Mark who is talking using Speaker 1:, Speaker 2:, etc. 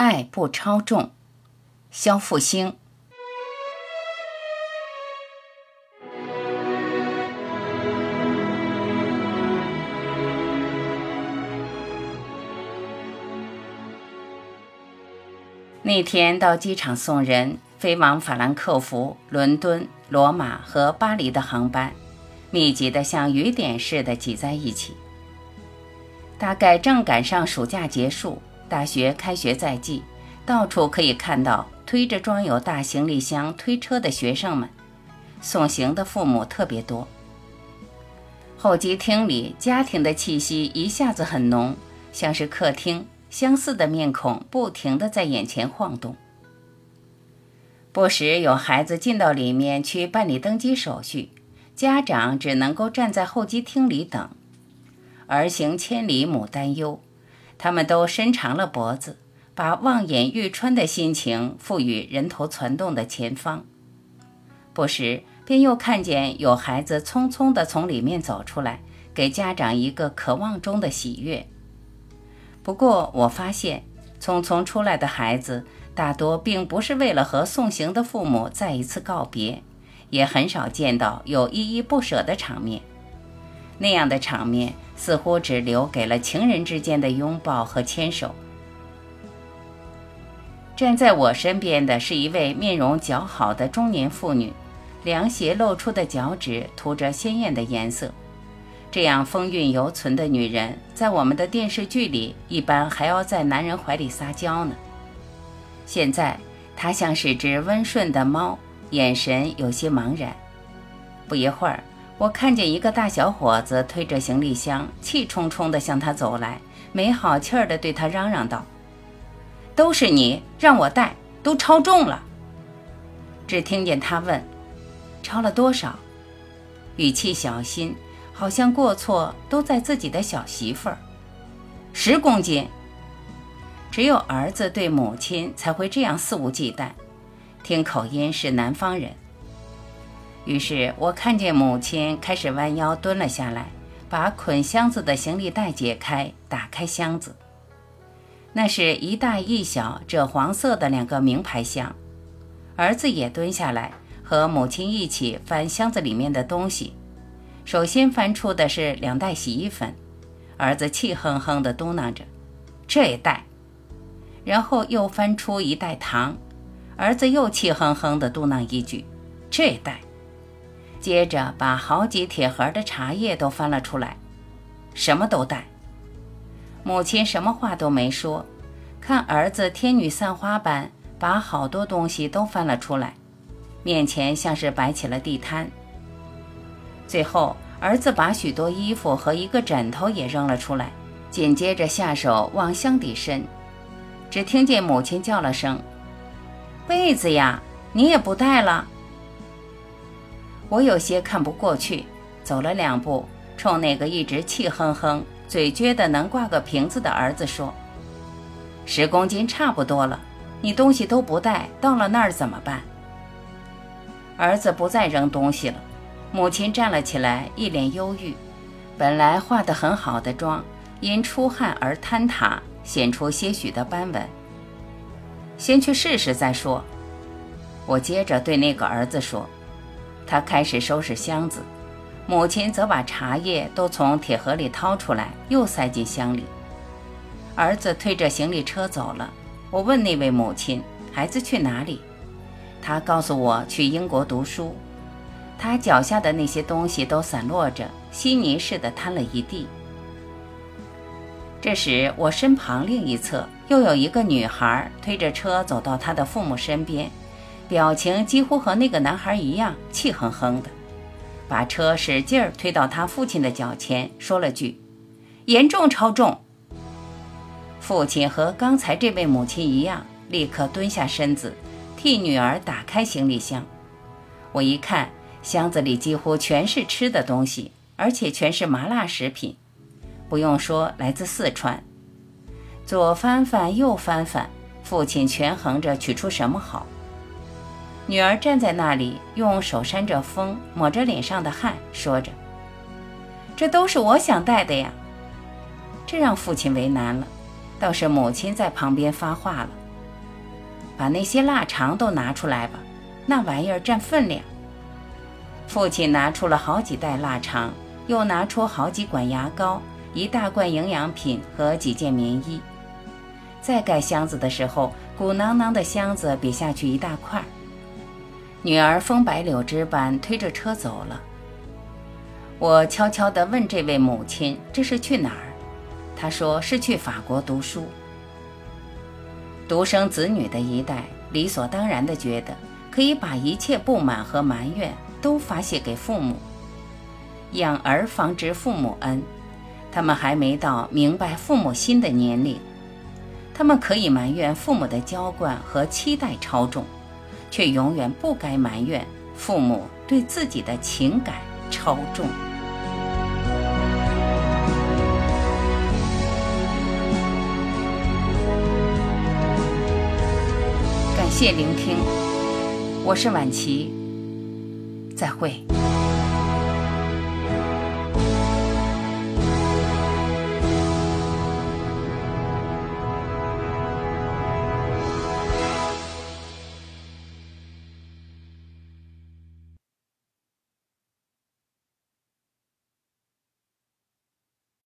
Speaker 1: 爱不超重，肖复兴。那天到机场送人，飞往法兰克福、伦敦、罗马和巴黎的航班，密集的像雨点似的挤在一起。大概正赶上暑假结束，大学开学在即，到处可以看到推着装有大行李箱推车的学生们，送行的父母特别多。候机厅里家庭的气息一下子很浓，像是客厅。相似的面孔不停地在眼前晃动，不时有孩子进到里面去办理登机手续，家长只能够站在候机厅里等。儿行千里母担忧，他们都伸长了脖子，把望眼欲穿的心情赋予人头攒动的前方。不时便又看见有孩子匆匆地从里面走出来，给家长一个渴望中的喜悦。不过，我发现匆匆出来的孩子大多并不是为了和送行的父母再一次告别，也很少见到有依依不舍的场面。那样的场面似乎只留给了情人之间的拥抱和牵手。站在我身边的是一位面容姣好的中年妇女，凉鞋露出的脚趾涂着鲜艳的颜色。这样风韵犹存的女人，在我们的电视剧里，一般还要在男人怀里撒娇呢。现在，她像是只温顺的猫，眼神有些茫然。不一会儿，我看见一个大小伙子推着行李箱，气冲冲地向他走来，没好气儿地对他嚷嚷道：“都是你让我带，都超重了。”只听见他问：“超了多少？”语气小心。好像过错都在自己的小媳妇儿，十公斤。只有儿子对母亲才会这样肆无忌惮，听口音是南方人。于是我看见母亲开始弯腰蹲了下来，把捆箱子的行李袋解开，打开箱子。那是一大一小赭黄色的两个名牌箱。儿子也蹲下来，和母亲一起翻箱子里面的东西。首先翻出的是两袋洗衣粉，儿子气哼哼地嘟囔着：“这一袋。”然后又翻出一袋糖，儿子又气哼哼地嘟囔一句：“这一袋。”接着把好几铁盒的茶叶都翻了出来，什么都带。母亲什么话都没说，看儿子天女散花般把好多东西都翻了出来，面前像是摆起了地摊。最后，儿子把许多衣服和一个枕头也扔了出来，紧接着下手往箱底伸，只听见母亲叫了声：“被子呀，你也不带了。”我有些看不过去，走了两步，冲那个一直气哼哼、嘴撅得能挂个瓶子的儿子说：“十公斤差不多了，你东西都不带，到了那儿怎么办？”儿子不再扔东西了。母亲站了起来，一脸忧郁。本来化得很好的妆，因出汗而坍塌，显出些许的斑纹。先去试试再说。我接着对那个儿子说。他开始收拾箱子，母亲则把茶叶都从铁盒里掏出来，又塞进箱里。儿子推着行李车走了。我问那位母亲：“孩子去哪里？”他告诉我：“去英国读书。”他脚下的那些东西都散落着，稀泥似的摊了一地。这时，我身旁另一侧又有一个女孩推着车走到他的父母身边，表情几乎和那个男孩一样，气哼哼的，把车使劲儿推到他父亲的脚前，说了句：“严重超重。”父亲和刚才这位母亲一样，立刻蹲下身子，替女儿打开行李箱。我一看。箱子里几乎全是吃的东西，而且全是麻辣食品。不用说，来自四川。左翻翻，右翻翻，父亲权衡着取出什么好。女儿站在那里，用手扇着风，抹着脸上的汗，说着：“这都是我想带的呀。”这让父亲为难了。倒是母亲在旁边发话了：“把那些腊肠都拿出来吧，那玩意儿占分量。父亲拿出了好几袋腊肠，又拿出好几管牙膏、一大罐营养品和几件棉衣。再盖箱子的时候，鼓囊囊的箱子瘪下去一大块。女儿风摆柳枝般推着车走了。我悄悄地问这位母亲：“这是去哪儿？”她说：“是去法国读书。”独生子女的一代，理所当然地觉得可以把一切不满和埋怨都发泄给父母。养儿方知父母恩，他们还没到明白父母心的年龄。他们可以埋怨父母的娇惯和期待超重，却永远不该埋怨父母对自己的情感超重。感谢聆听，我是晚琪，再会。